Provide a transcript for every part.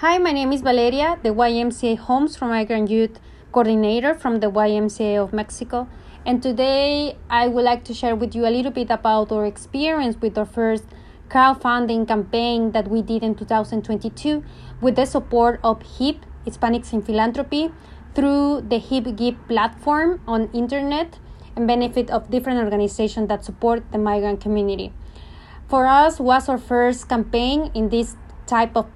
Hi, my name is Valeria, the YMCA Homes for Migrant Youth coordinator from the YMCA of Mexico. And today I would like to share with you a little bit about our experience with our first crowdfunding campaign that we did in 2022 with the support of HIP, Hispanics in Philanthropy, through the HIP Give platform on internet and benefit of different organizations that support the migrant community. For us was our first campaign in this type of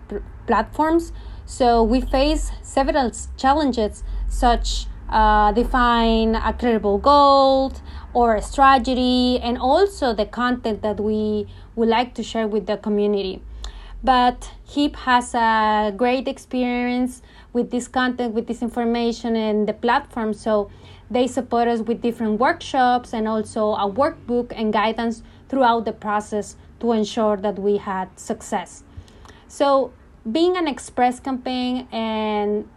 platforms. So we face several challenges, such uh, define a credible goal or a strategy, and also the content that we would like to share with the community. But HIP has a great experience with this content, with this information, and the platform. So they support us with different workshops and also a workbook and guidance throughout the process to ensure that we had success. So being an express campaign and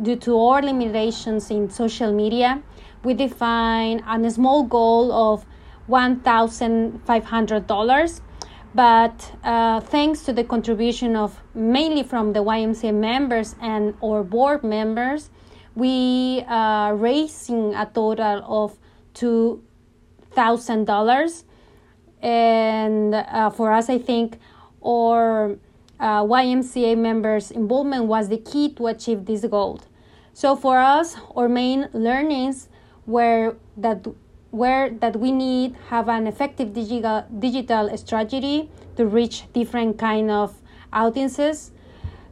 due to our limitations in social media, we define a small goal of $1,500. But uh, thanks to the contribution of mainly from the YMCA members and our board members, we are raising a total of $2,000. And uh, for us, I think our uh, YMCA members' involvement was the key to achieve this goal. So for us, our main learnings were that were that we need have an effective digital digital strategy to reach different kind of audiences,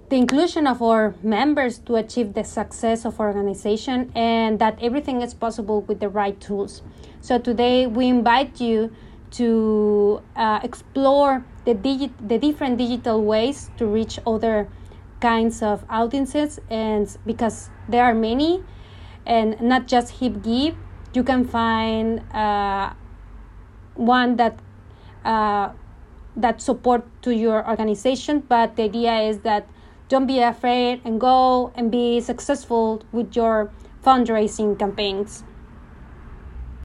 the inclusion of our members to achieve the success of organization, and that everything is possible with the right tools. So today we invite you to uh, explore the, digi- the different digital ways to reach other kinds of audiences and because there are many and not just HIP Give you can find uh, one that uh, that support to your organization but the idea is that don't be afraid and go and be successful with your fundraising campaigns